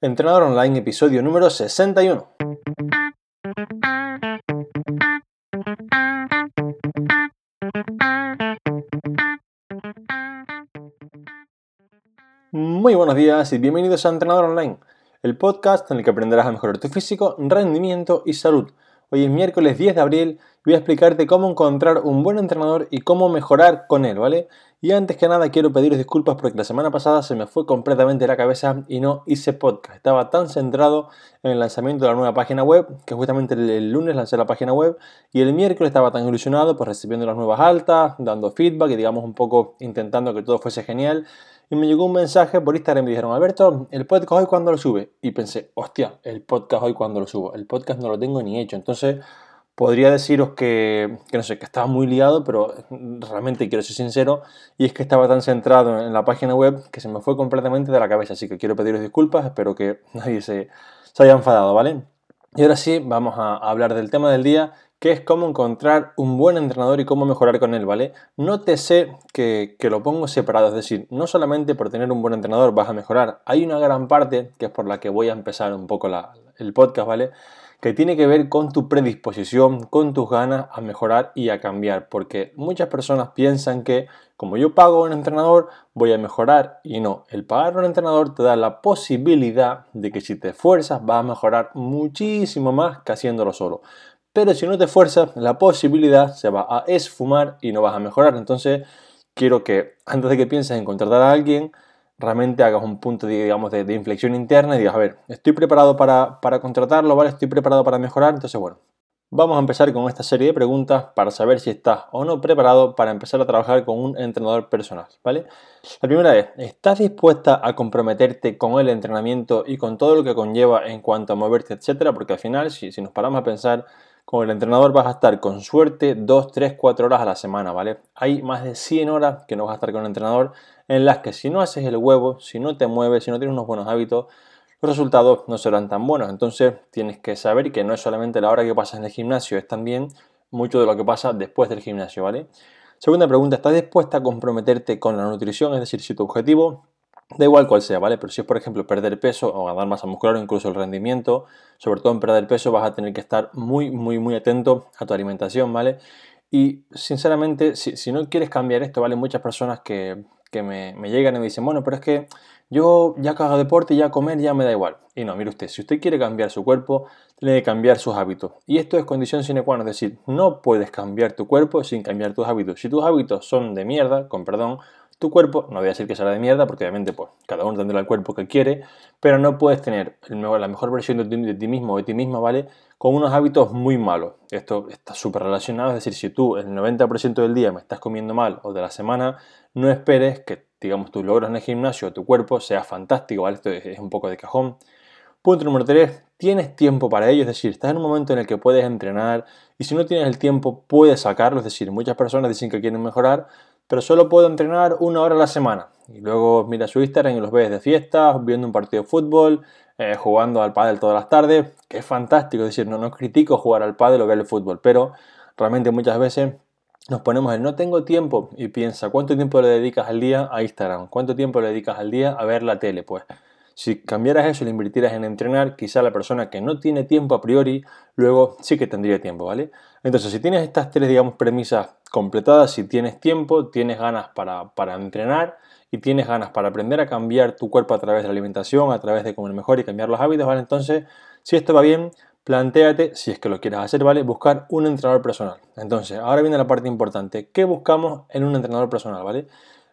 Entrenador Online, episodio número 61. Muy buenos días y bienvenidos a Entrenador Online, el podcast en el que aprenderás a mejorar tu físico, rendimiento y salud. Hoy es miércoles 10 de abril voy a explicarte cómo encontrar un buen entrenador y cómo mejorar con él, ¿vale? Y antes que nada quiero pediros disculpas porque la semana pasada se me fue completamente la cabeza y no hice podcast. Estaba tan centrado en el lanzamiento de la nueva página web que justamente el, lunes lancé la página web y el miércoles estaba tan ilusionado pues recibiendo las nuevas altas, dando feedback y digamos un poco intentando que todo fuese genial y me llegó un mensaje por Instagram y me dijeron, Alberto, el podcast hoy cuando lo sube. Y pensé, hostia, el podcast hoy cuando lo subo. El podcast no lo tengo ni hecho. Entonces, podría deciros que, no sé, que estaba muy liado, pero realmente quiero ser sincero, y es que estaba tan centrado en la página web que se me fue completamente de la cabeza. Así que quiero pediros disculpas, espero que nadie se, se haya enfadado, ¿vale? Y ahora sí, vamos a hablar del tema del día que es cómo encontrar un buen entrenador y cómo mejorar con él, ¿vale? Te sé que, lo pongo separado, es decir, no solamente por tener un buen entrenador vas a mejorar, hay una gran parte, que es por la que voy a empezar un poco el podcast, ¿vale? Que tiene que ver con tu predisposición, con tus ganas a mejorar y a cambiar, porque muchas personas piensan que como yo pago un entrenador, voy a mejorar y no, el pagar un entrenador te da la posibilidad de que si te esfuerzas vas a mejorar muchísimo más que haciéndolo solo pero si no te esfuerzas, la posibilidad se va a esfumar y no vas a mejorar. Entonces, quiero que antes de que pienses en contratar a alguien, realmente hagas un punto de, digamos, de, inflexión interna y digas, a ver, estoy preparado para, para contratarlo, ¿vale? Estoy preparado para mejorar. Entonces, bueno, vamos a empezar con esta serie de preguntas para saber si estás o no preparado para empezar a trabajar con un entrenador personal, ¿vale? La primera es, ¿estás dispuesta a comprometerte con el entrenamiento y con todo lo que conlleva en cuanto a moverte, etcétera? Porque al final, si, si nos paramos a pensar, con el entrenador vas a estar con suerte 2, 3, 4 horas a la semana, ¿vale? Hay más de 100 horas que no vas a estar con el entrenador en las que si no haces el huevo, si no te mueves, si no tienes unos buenos hábitos, los resultados no serán tan buenos. Entonces tienes que saber que no es solamente la hora que pasas en el gimnasio, es también mucho de lo que pasa después del gimnasio, ¿vale? Segunda pregunta, ¿estás dispuesta a comprometerte con la nutrición? Es decir, si tu objetivo Da igual cuál sea, ¿vale? Pero si es, por ejemplo, perder peso o ganar masa muscular o incluso el rendimiento, sobre todo en perder peso, vas a tener que estar muy, muy, muy atento a tu alimentación, ¿vale? Y sinceramente, si, no quieres cambiar esto, ¿vale? Muchas personas que, me, me, llegan y me dicen, bueno, pero es que yo ya que hago deporte, ya comer, ya me da igual. Y no, mire usted, si usted quiere cambiar su cuerpo, tiene que cambiar sus hábitos. Y esto es condición sine qua non, es decir, no puedes cambiar tu cuerpo sin cambiar tus hábitos. Si tus hábitos son de mierda, con perdón, tu cuerpo, no voy a decir que será de mierda, porque obviamente pues, cada uno tendrá el cuerpo que quiere, pero no puedes tener la mejor versión de ti, mismo o de ti misma, ¿vale? Con unos hábitos muy malos. Esto está súper relacionado, es decir, si tú el 90% del día me estás comiendo mal o de la semana, no esperes que, digamos, tus logros en el gimnasio o tu cuerpo sea fantástico, ¿vale? Esto es un poco de cajón. Punto número 3, tienes tiempo para ello, es decir, estás en un momento en el que puedes entrenar y si no tienes el tiempo puedes sacarlo, es decir, muchas personas dicen que quieren mejorar, pero solo puedo entrenar una hora a la semana. Y luego mira su Instagram y los ves de fiesta, viendo un partido de fútbol, eh, jugando al pádel todas las tardes, que es fantástico, es decir, no, no critico jugar al pádel o ver el fútbol, pero realmente muchas veces nos ponemos en no tengo tiempo y piensa cuánto tiempo le dedicas al día a Instagram, cuánto tiempo le dedicas al día a ver la tele, pues si cambiaras eso y lo invirtieras en entrenar, quizá la persona que no tiene tiempo a priori, luego sí que tendría tiempo, ¿vale? Entonces, si tienes estas tres, digamos, premisas completadas, si tienes tiempo, tienes ganas para, para entrenar y tienes ganas para aprender a cambiar tu cuerpo a través de la alimentación, a través de comer mejor y cambiar los hábitos, ¿vale? Entonces, si esto va bien, plantéate, si es que lo quieres hacer, ¿vale? Buscar un entrenador personal. Entonces, ahora viene la parte importante. ¿Qué buscamos en un entrenador personal, ¿vale?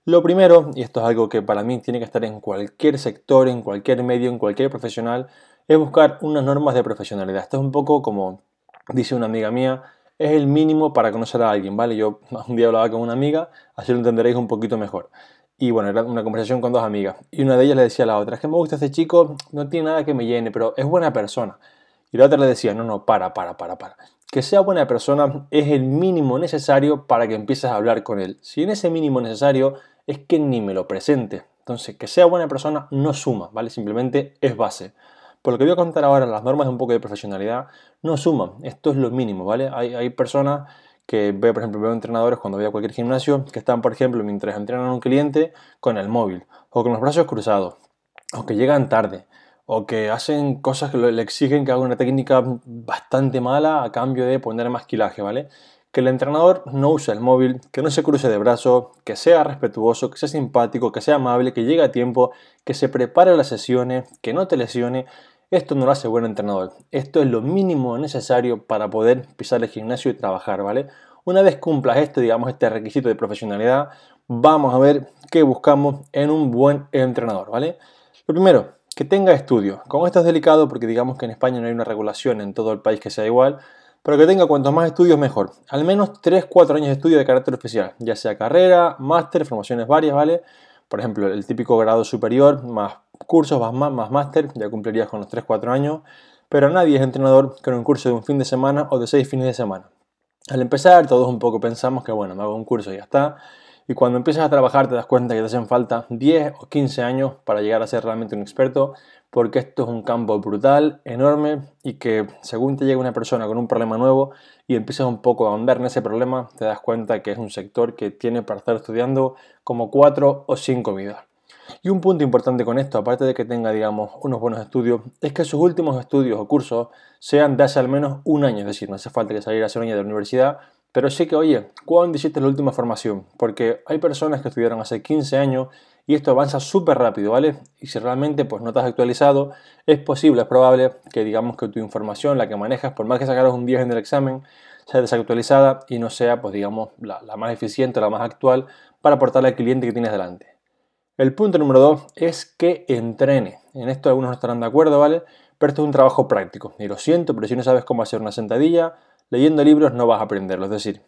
Lo primero, y esto es algo que para mí tiene que estar en cualquier sector, en cualquier medio, en cualquier profesional, es buscar unas normas de profesionalidad. Esto es un poco como dice una amiga mía, es el mínimo para conocer a alguien, ¿vale? Yo un día hablaba con una amiga, así lo entenderéis un poquito mejor. Y bueno, era una conversación con dos amigas. Y una de ellas le decía a la otra, es que me gusta este chico, no tiene nada que me llene, pero es buena persona. Y la otra le decía, no, no, para, para, para, para. Que sea buena persona es el mínimo necesario para que empieces a hablar con él. Si en ese mínimo necesario es que ni me lo presente. Entonces, que sea buena persona no suma, ¿vale? Simplemente es base. Por lo que voy a contar ahora, las normas de un poco de profesionalidad no suman. Esto es lo mínimo, ¿vale? Hay, personas que veo, por ejemplo, veo entrenadores cuando voy a cualquier gimnasio que están, por ejemplo, mientras entrenan a un cliente con el móvil o con los brazos cruzados o que llegan tarde o que hacen cosas que le exigen que haga una técnica bastante mala a cambio de poner más kilaje, ¿vale? Que el entrenador no use el móvil, que no se cruce de brazos, que sea respetuoso, que sea simpático, que sea amable, que llegue a tiempo, que se prepare las sesiones, que no te lesione. Esto no lo hace buen entrenador. Esto es lo mínimo necesario para poder pisar el gimnasio y trabajar, ¿vale? Una vez cumplas este, digamos, este requisito de profesionalidad, vamos a ver qué buscamos en un buen entrenador, ¿vale? Lo primero, que tenga estudios. Con esto es delicado porque digamos que en España no hay una regulación en todo el país que sea igual, pero que tenga cuantos más estudios mejor. Al menos 3-4 años de estudio de carácter especial, ya sea carrera, máster, formaciones varias, ¿vale? Por ejemplo, el típico grado superior, más cursos, más, más máster, ya cumplirías con los 3-4 años, pero nadie es entrenador con un curso de un fin de semana o de 6 fines de semana. Al empezar, todos un poco pensamos que, bueno, me hago un curso y ya está. Y cuando empiezas a trabajar te das cuenta que te hacen falta 10 o 15 años para llegar a ser realmente un experto, porque esto es un campo brutal, enorme, y que según te llega una persona con un problema nuevo y empiezas un poco a ahondar en ese problema, te das cuenta que es un sector que tiene para estar estudiando como 4 o 5 vidas. Y un punto importante con esto, aparte de que tenga, digamos, unos buenos estudios, es que sus últimos estudios o cursos sean de hace al menos un año, es decir, no hace falta que salir a hacer un año de universidad pero sí que, oye, ¿cuándo hiciste la última formación? Porque hay personas que estudiaron hace 15 años y esto avanza súper rápido, ¿vale? Y si realmente pues, no estás actualizado, es posible, es probable que digamos que tu información, la que manejas, por más que sacaras un 10 en el examen, sea desactualizada y no sea, pues digamos, la, la más eficiente, la más actual para aportarle al cliente que tienes delante. El punto número 2 es que entrene. En esto algunos no estarán de acuerdo, ¿vale? Pero esto es un trabajo práctico. Y lo siento, pero si no sabes cómo hacer una sentadilla, Leyendo libros no vas a aprenderlo, es decir,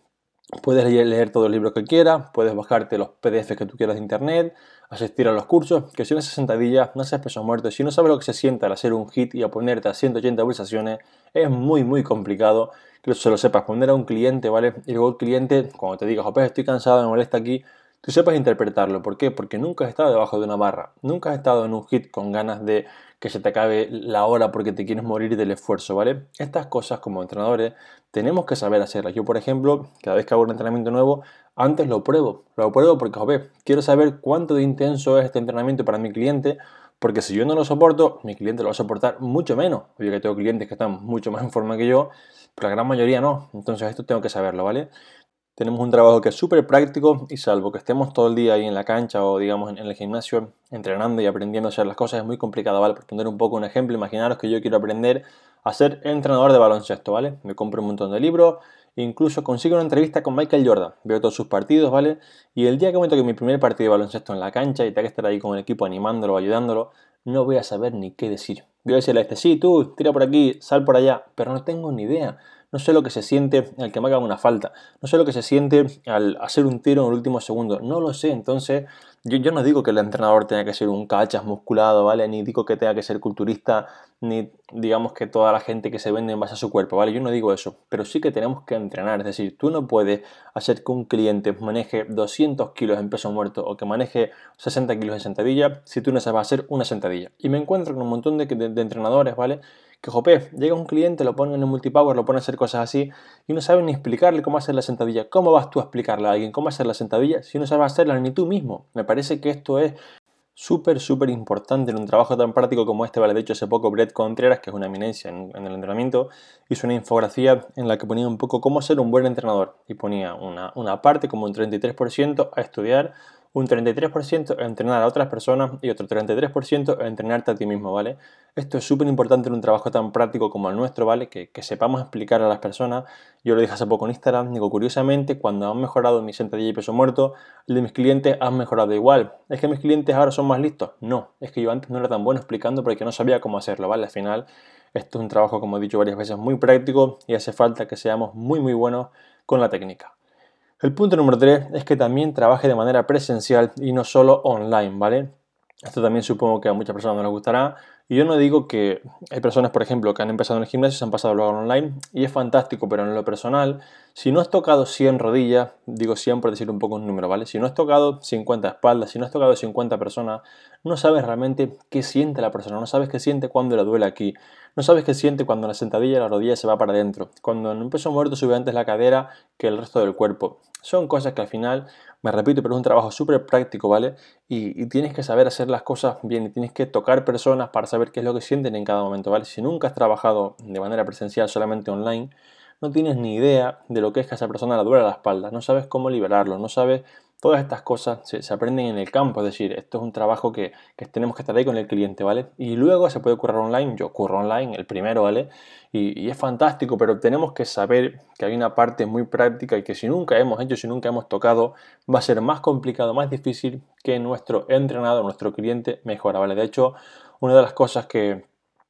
puedes leer, todos los libros que quieras, puedes bajarte los PDFs que tú quieras de internet, asistir a los cursos, que si no haces sentadillas, no seas peso muerto, si no sabes lo que se siente al hacer un hit y a ponerte a 180 pulsaciones, es muy muy complicado que se lo sepas poner a un cliente, ¿vale? Y luego el cliente, cuando te diga, Jope, estoy cansado, me molesta aquí, tú sepas interpretarlo. ¿Por qué? Porque nunca has estado debajo de una barra, nunca has estado en un hit con ganas de que se te acabe la hora porque te quieres morir del esfuerzo, ¿vale? Estas cosas como entrenadores tenemos que saber hacerlas. Yo, por ejemplo, cada vez que hago un entrenamiento nuevo, antes lo pruebo. Lo pruebo porque, joder, quiero saber cuánto de intenso es este entrenamiento para mi cliente, porque si yo no lo soporto, mi cliente lo va a soportar mucho menos. Yo que tengo clientes que están mucho más en forma que yo, pero la gran mayoría no. Entonces esto tengo que saberlo, ¿vale? Tenemos un trabajo que es súper práctico y salvo que estemos todo el día ahí en la cancha o digamos en el gimnasio entrenando y aprendiendo a hacer las cosas es muy complicado, ¿vale? Por poner un poco un ejemplo, imaginaros que yo quiero aprender a ser entrenador de baloncesto, ¿vale? Me compro un montón de libros, incluso consigo una entrevista con Michael Jordan, veo todos sus partidos, ¿vale? Y el día que me toque mi primer partido de baloncesto en la cancha y tenga que estar ahí con el equipo animándolo, ayudándolo, no voy a saber ni qué decir. Voy a decirle a este, sí, tú, tira por aquí, sal por allá, pero no tengo ni idea no sé lo que se siente al que me hagan una falta, no sé lo que se siente al hacer un tiro en el último segundo, no lo sé, entonces yo, no digo que el entrenador tenga que ser un cachas musculado, ¿vale? Ni digo que tenga que ser culturista, ni digamos que toda la gente que se vende en base a su cuerpo, ¿vale? Yo no digo eso, pero sí que tenemos que entrenar, es decir, tú no puedes hacer que un cliente maneje 200 kilos en peso muerto o que maneje 60 kilos en sentadilla si tú no sabes hacer una sentadilla. Y me encuentro con un montón de entrenadores, ¿vale? Que jope, llega un cliente, lo pone en multipower, lo pone a hacer cosas así y no sabe ni explicarle cómo hacer la sentadilla. ¿Cómo vas tú a explicarle a alguien cómo hacer la sentadilla si no sabes hacerla ni tú mismo? Me parece que esto es súper, súper importante en un trabajo tan práctico como este. Vale, de hecho, hace poco Brett Contreras, que es una eminencia en, el entrenamiento, hizo una infografía en la que ponía un poco cómo ser un buen entrenador y ponía una, una parte como un 33% a estudiar un 33% a entrenar a otras personas y otro 33% a entrenarte a ti mismo, ¿vale? Esto es súper importante en un trabajo tan práctico como el nuestro, ¿vale? Que, sepamos explicar a las personas. Yo lo dije hace poco en Instagram, digo, curiosamente, cuando han mejorado mi sentadilla y peso muerto, el de mis clientes han mejorado igual. ¿Es que mis clientes ahora son más listos? No, es que yo antes no era tan bueno explicando porque no sabía cómo hacerlo, ¿vale? Al final, esto es un trabajo, como he dicho varias veces, muy práctico y hace falta que seamos muy, muy buenos con la técnica. El punto número 3 es que también trabaje de manera presencial y no solo online, ¿vale? Esto también supongo que a muchas personas no les gustará. Y yo no digo que hay personas, por ejemplo, que han empezado en el gimnasio y se han pasado luego online y es fantástico, pero en lo personal, si no has tocado 100 rodillas, digo 100 por decir un poco un número, ¿vale? Si no has tocado 50 espaldas, si no has tocado 50 personas, no sabes realmente qué siente la persona, no sabes qué siente cuando le duele aquí, no sabes qué siente cuando la sentadilla la rodilla se va para adentro, cuando en un peso muerto sube antes la cadera que el resto del cuerpo. Son cosas que al final, me repito, pero es un trabajo súper práctico, ¿vale? Y, y, tienes que saber hacer las cosas bien y tienes que tocar personas para saber qué es lo que sienten en cada momento, ¿vale? Si nunca has trabajado de manera presencial solamente online, no tienes ni idea de lo que es que a esa persona le duele la espalda, no sabes cómo liberarlo, no sabes Todas estas cosas se, aprenden en el campo, es decir, esto es un trabajo que, tenemos que estar ahí con el cliente, ¿vale? Y luego se puede currar online, yo curro online, el primero, ¿vale? Y, es fantástico, pero tenemos que saber que hay una parte muy práctica y que si nunca hemos hecho, si nunca hemos tocado, va a ser más complicado, más difícil que nuestro entrenador, nuestro cliente mejora, ¿vale? De hecho, una de las cosas que,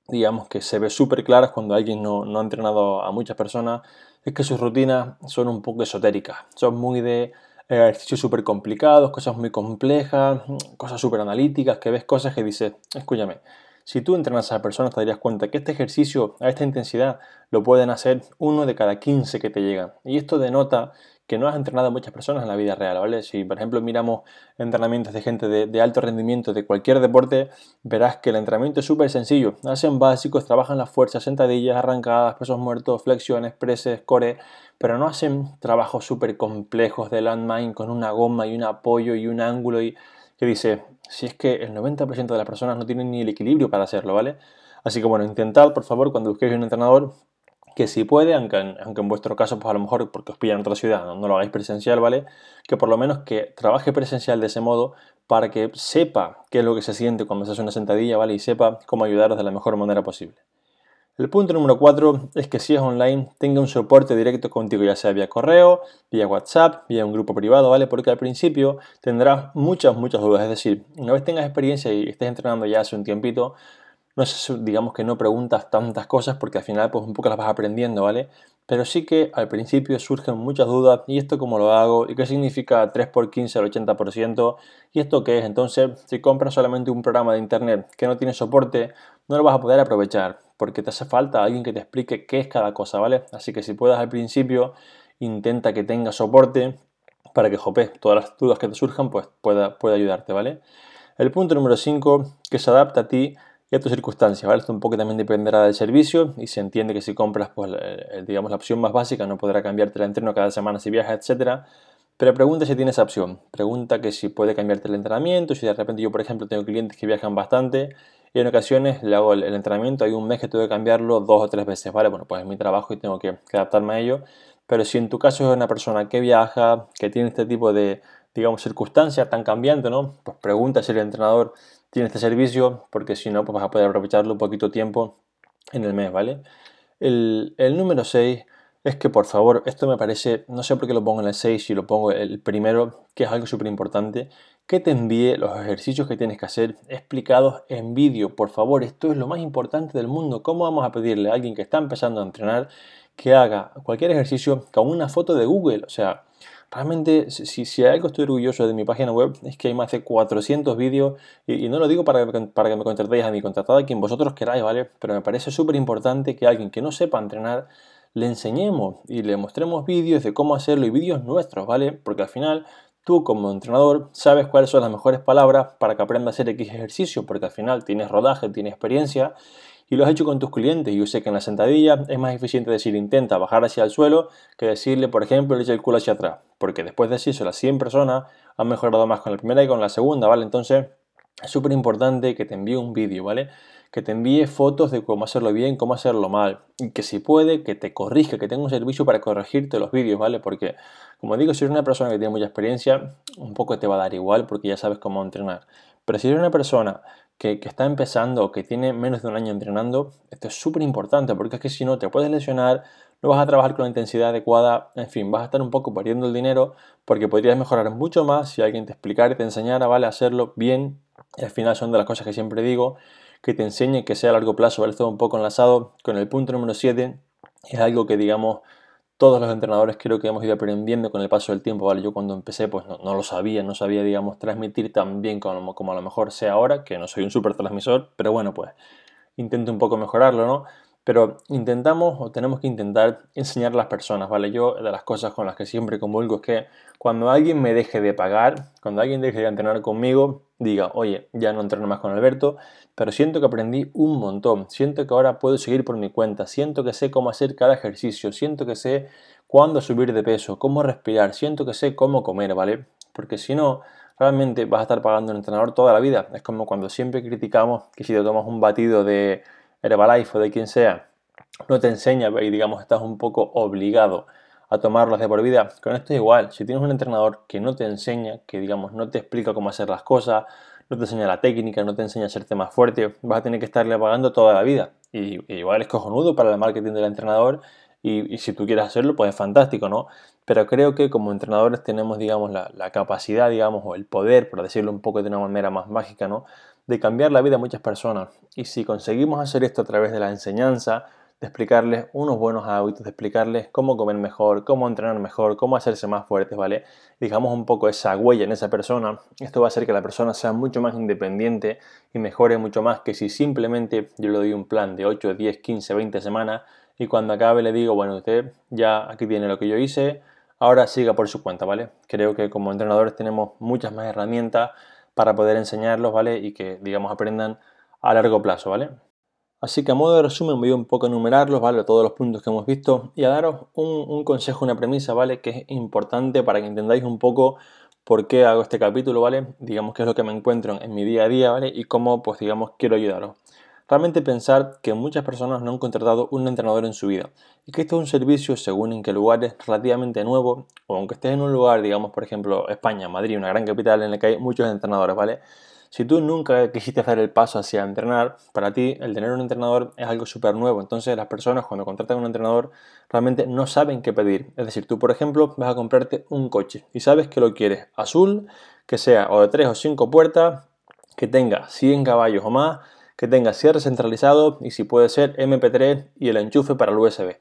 digamos, que se ve súper claras cuando alguien no, no ha entrenado a muchas personas es que sus rutinas son un poco esotéricas, son muy de ejercicios súper complicados, cosas muy complejas, cosas súper analíticas, que ves cosas que dices, escúchame, si tú entrenas a esa persona te darías cuenta que este ejercicio a esta intensidad lo pueden hacer uno de cada 15 que te llegan. Y esto denota que no has entrenado a muchas personas en la vida real, ¿vale? Si, por ejemplo, miramos entrenamientos de gente de, alto rendimiento de cualquier deporte, verás que el entrenamiento es súper sencillo. Hacen básicos, trabajan las fuerzas, sentadillas, arrancadas, pesos muertos, flexiones, preses, core, pero no hacen trabajos súper complejos de landmine con una goma y un apoyo y un ángulo y que dice, si es que el 90% de las personas no tienen ni el equilibrio para hacerlo, ¿vale? Así que bueno, intentad, por favor, cuando busquéis un entrenador, que si puede, aunque en, aunque en vuestro caso, pues a lo mejor porque os pillan en otra ciudad, no, lo hagáis presencial, ¿vale? Que por lo menos que trabaje presencial de ese modo para que sepa qué es lo que se siente cuando se hace una sentadilla, ¿vale? Y sepa cómo ayudaros de la mejor manera posible. El punto número 4 es que si es online, tenga un soporte directo contigo, ya sea vía correo, vía WhatsApp, vía un grupo privado, ¿vale? Porque al principio tendrás muchas, muchas dudas. Es decir, una vez tengas experiencia y estés entrenando ya hace un tiempito, no sé, digamos que no preguntas tantas cosas porque al final pues un poco las vas aprendiendo, ¿vale? Pero sí que al principio surgen muchas dudas, ¿y esto cómo lo hago? ¿Y qué significa 3 por 15 al 80%? ¿Y esto qué es? Entonces, si compras solamente un programa de internet que no tiene soporte, no lo vas a poder aprovechar porque te hace falta alguien que te explique qué es cada cosa, ¿vale? Así que si puedas al principio, intenta que tenga soporte para que, jope, todas las dudas que te surjan, pues pueda, pueda ayudarte, ¿vale? El punto número 5, que se adapta a ti y a tus circunstancias, ¿vale? Esto un poco también dependerá del servicio y se entiende que si compras, pues, digamos, la opción más básica, no podrá cambiarte el entreno cada semana si viajas, etcétera. Pero pregunta si tienes esa opción. Pregunta que si puede cambiarte el entrenamiento, si de repente yo, por ejemplo, tengo clientes que viajan bastante y en ocasiones le hago el, entrenamiento, hay un mes que tengo que cambiarlo dos o tres veces, ¿vale? Bueno, pues es mi trabajo y tengo que, que adaptarme a ello. Pero si en tu caso es una persona que viaja, que tiene este tipo de, digamos, circunstancias tan cambiantes, ¿no? Pues pregunta si el entrenador tiene este servicio, porque si no, pues vas a poder aprovecharlo un poquito tiempo en el mes, ¿vale? El, número 6 es que por favor, esto me parece, no sé por qué lo pongo en el 6 y lo pongo el primero, que es algo súper importante, que te envíe los ejercicios que tienes que hacer explicados en vídeo. Por favor, esto es lo más importante del mundo. ¿Cómo vamos a pedirle a alguien que está empezando a entrenar que haga cualquier ejercicio con una foto de Google? O sea, Realmente, si, si algo estoy orgulloso de mi página web es que hay más de 400 vídeos y, no lo digo para, para que me contratéis a mí, contratad a quien vosotros queráis, ¿vale? Pero me parece súper importante que alguien que no sepa entrenar le enseñemos y le mostremos vídeos de cómo hacerlo y vídeos nuestros, ¿vale? Porque al final tú como entrenador sabes cuáles son las mejores palabras para que aprenda a hacer X ejercicio, porque al final tienes rodaje, tienes experiencia y lo has hecho con tus clientes. Yo sé que en la sentadilla es más eficiente decir intenta bajar hacia el suelo que decirle, por ejemplo, echa el culo hacia atrás. Porque después de decirse las 100 personas han mejorado más con la primera y con la segunda, ¿vale? Entonces es súper importante que te envíe un vídeo, ¿vale? Que te envíe fotos de cómo hacerlo bien, cómo hacerlo mal. Y que si puede, que te corrija, que tenga un servicio para corregirte los vídeos, ¿vale? Porque, como digo, si eres una persona que tiene mucha experiencia, un poco te va a dar igual porque ya sabes cómo entrenar. Pero si eres una persona que, está empezando o que tiene menos de un año entrenando, esto es súper importante porque es que si no te puedes lesionar, no vas a trabajar con la intensidad adecuada, en fin, vas a estar un poco perdiendo el dinero porque podrías mejorar mucho más si alguien te explicara y te enseñara, ¿vale? Hacerlo bien. Y al final son de las cosas que siempre digo, que te enseñe que sea a largo plazo, ¿vale? Esto un poco enlazado con el punto número 7, es algo que digamos todos los entrenadores creo que hemos ido aprendiendo con el paso del tiempo, ¿vale? Yo cuando empecé pues no, lo sabía, no sabía, digamos, transmitir tan bien como, como, a lo mejor sea ahora, que no soy un super transmisor, pero bueno, pues intento un poco mejorarlo, ¿no? pero intentamos o tenemos que intentar enseñar a las personas, ¿vale? Yo de las cosas con las que siempre convulgo es que cuando alguien me deje de pagar, cuando alguien deje de entrenar conmigo, diga, oye, ya no entreno más con Alberto, pero siento que aprendí un montón, siento que ahora puedo seguir por mi cuenta, siento que sé cómo hacer cada ejercicio, siento que sé cuándo subir de peso, cómo respirar, siento que sé cómo comer, ¿vale? Porque si no, realmente vas a estar pagando un entrenador toda la vida. Es como cuando siempre criticamos que si te tomas un batido de Herbalife o de quien sea, no te enseña y digamos estás un poco obligado a tomarlos de por vida. Con esto es igual, si tienes un entrenador que no te enseña, que digamos no te explica cómo hacer las cosas, no te enseña la técnica, no te enseña a hacerte más fuerte, vas a tener que estarle pagando toda la vida. Y, igual es cojonudo para el marketing del entrenador y, si tú quieres hacerlo, pues es fantástico, ¿no? Pero creo que como entrenadores tenemos, digamos, la, la, capacidad, digamos, o el poder, por decirlo un poco de una manera más mágica, ¿no? De cambiar la vida de muchas personas. Y si conseguimos hacer esto a través de la enseñanza, de explicarles unos buenos hábitos, de explicarles cómo comer mejor, cómo entrenar mejor, cómo hacerse más fuertes, ¿vale? Dejamos un poco esa huella en esa persona. Esto va a hacer que la persona sea mucho más independiente y mejore mucho más que si simplemente yo le doy un plan de 8, 10, 15, 20 semanas y cuando acabe le digo, bueno, usted ya aquí tiene lo que yo hice, ahora siga por su cuenta, ¿vale? Creo que como entrenadores tenemos muchas más herramientas para poder enseñarlos, ¿vale? Y que, digamos, aprendan a largo plazo, ¿vale? Así que a modo de resumen voy un poco a enumerarlos, ¿vale? Todos los puntos que hemos visto y a daros un, consejo, una premisa, ¿vale? Que es importante para que entendáis un poco por qué hago este capítulo, ¿vale? Digamos que es lo que me encuentro en mi día a día, ¿vale? Y cómo, pues digamos, quiero ayudaros. Realmente pensar que muchas personas no han contratado un entrenador en su vida y que esto es un servicio según en qué lugar es relativamente nuevo o aunque estés en un lugar, digamos, por ejemplo, España, Madrid, una gran capital en la que hay muchos entrenadores, ¿vale? Si tú nunca quisiste hacer el paso hacia entrenar, para ti el tener un entrenador es algo súper nuevo. Entonces las personas cuando contratan un entrenador realmente no saben qué pedir. Es decir, tú por ejemplo vas a comprarte un coche y sabes que lo quieres azul, que sea o de 3 o 5 puertas, que tenga 100 caballos o más, que tenga cierre centralizado y si puede ser MP3 y el enchufe para el USB.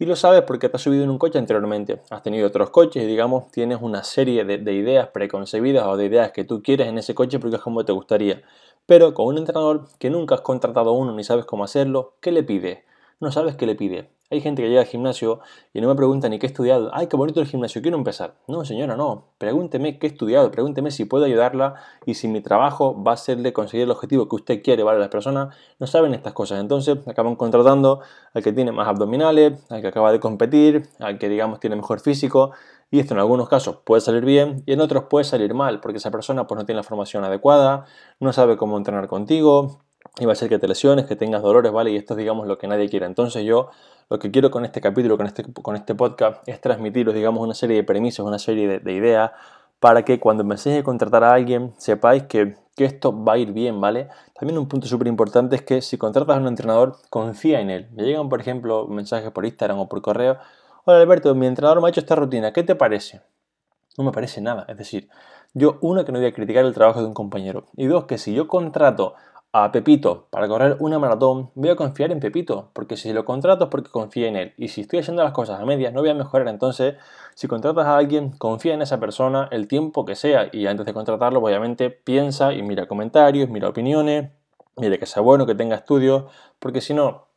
Y lo sabes porque te has subido en un coche anteriormente, has tenido otros coches y digamos tienes una serie de, ideas preconcebidas o de ideas que tú quieres en ese coche porque es como te gustaría. Pero con un entrenador que nunca has contratado uno ni sabes cómo hacerlo, ¿qué le pide? No sabes qué le pide. Hay gente que llega al gimnasio y no me pregunta ni qué he estudiado. Ay, qué bonito el gimnasio, quiero empezar. No, señora, no. Pregúnteme qué he estudiado, pregúnteme si puedo ayudarla y si mi trabajo va a serle conseguir el objetivo que usted quiere, ¿vale? Las personas no saben estas cosas. Entonces acaban contratando al que tiene más abdominales, al que acaba de competir, al que digamos tiene mejor físico. Y esto en algunos casos puede salir bien y en otros puede salir mal, porque esa persona pues no tiene la formación adecuada, no sabe cómo entrenar contigo, y va a ser que te lesiones, que tengas dolores, ¿vale? Y esto es, digamos, lo que nadie quiere. Entonces yo lo que quiero con este capítulo, con este, con este podcast, es transmitiros, digamos, una serie de premisas, una serie de, ideas, para que cuando enseñe a contratar a alguien, sepáis que, que esto va a ir bien, ¿vale? También un punto súper importante es que si contratas a un entrenador, confía en él. Me llegan, por ejemplo, mensajes por Instagram o por correo. Hola Alberto, mi entrenador me ha hecho esta rutina, ¿qué te parece? No me parece nada. Es decir, yo, uno, que no voy a criticar el trabajo de un compañero. Y dos, que si yo contrato a Pepito para correr una maratón, voy a confiar en Pepito, porque si lo contrato es porque confío en él. Y si estoy haciendo las cosas a medias, no voy a mejorar. Entonces, si contratas a alguien, confía en esa persona el tiempo que sea. Y antes de contratarlo, obviamente, piensa y mira comentarios, mira opiniones, mire que sea bueno, que tenga estudios, porque si no,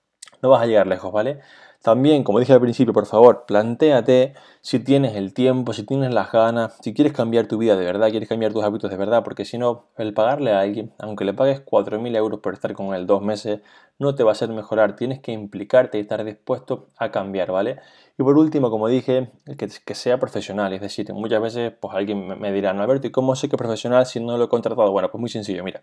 no vas a llegar lejos, ¿vale? También, como dije al principio, por favor, plantéate si tienes el tiempo, si tienes las ganas, si quieres cambiar tu vida de verdad, quieres cambiar tus hábitos de verdad, porque si no, el pagarle a alguien, aunque le pagues 4.000 euros por estar con él dos meses, no te va a hacer mejorar. Tienes que implicarte y estar dispuesto a cambiar, ¿vale? Y por último, como dije, que, que sea profesional. Es decir, muchas veces pues alguien me dirá, no, Alberto, ¿y cómo sé que es profesional si no lo he contratado? Bueno, pues muy sencillo, mira.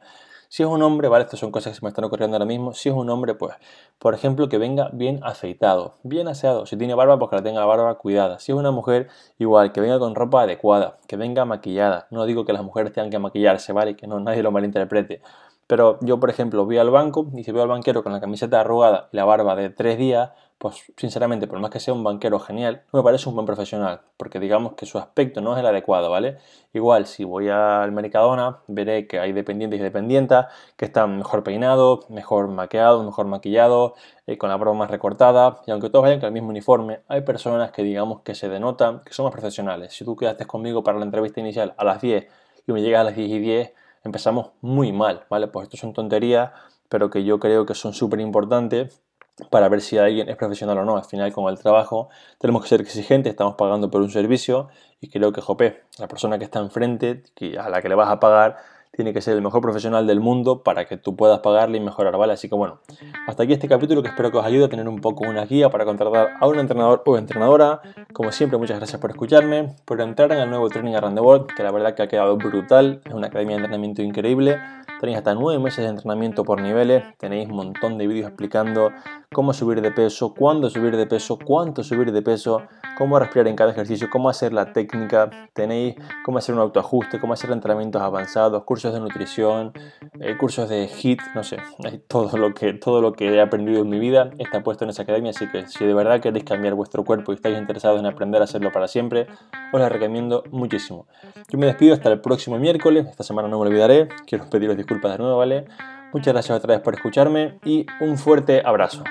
Si es un hombre, ¿vale? Estas son cosas que se me están ocurriendo ahora mismo. Si es un hombre, pues, por ejemplo, que venga bien afeitado, bien aseado. Si tiene barba, pues que la tenga la barba cuidada. Si es una mujer, igual, que venga con ropa adecuada, que venga maquillada. No digo que las mujeres tengan que maquillarse, ¿vale? Que no nadie lo malinterprete. Pero yo, por ejemplo, voy al banco y si veo al banquero con la camiseta arrugada y la barba de tres días, pues sinceramente, por más que sea un banquero genial, no me parece un buen profesional, porque digamos que su aspecto no es el adecuado, ¿vale? Igual, si voy al Mercadona, veré que hay dependientes y dependientas que están mejor peinados, mejor maquillados, mejor maquillados, eh, con la barba más recortada, y aunque todos vayan con el mismo uniforme, hay personas que digamos que se denotan que son más profesionales. Si tú quedaste conmigo para la entrevista inicial a las 10 y me llegas a las 10 y 10, empezamos muy mal, ¿vale? Pues esto son tonterías, pero que yo creo que son súper importantes para ver si alguien es profesional o no. Al final, con el trabajo, tenemos que ser exigentes, estamos pagando por un servicio y creo que, jope, la persona que está enfrente, a la que le vas a pagar, tiene que ser el mejor profesional del mundo para que tú puedas pagarle y mejorar, ¿vale? Así que bueno, hasta aquí este capítulo que espero que os ayude a tener un poco una guía para contratar a un entrenador o entrenadora. Como siempre, muchas gracias por escucharme, por entrar en el nuevo Training Around the World, que la verdad que ha quedado brutal, es una academia de entrenamiento increíble. Tenéis hasta 9 meses de entrenamiento por niveles, tenéis un montón de vídeos explicando cómo subir de peso, cuándo subir de peso, cuánto subir de peso, cómo respirar en cada ejercicio, cómo hacer la técnica, tenéis cómo hacer un autoajuste, cómo hacer entrenamientos avanzados, cursos de nutrición, eh, cursos de HIT, no sé, todo lo, que, todo lo que he aprendido en mi vida está puesto en esa academia, así que si de verdad queréis cambiar vuestro cuerpo y estáis interesados en aprender a hacerlo para siempre, os la recomiendo muchísimo. Yo me despido hasta el próximo miércoles, esta semana no me olvidaré, quiero pediros disculpas de nuevo, ¿vale? Muchas gracias otra vez por escucharme y un fuerte abrazo.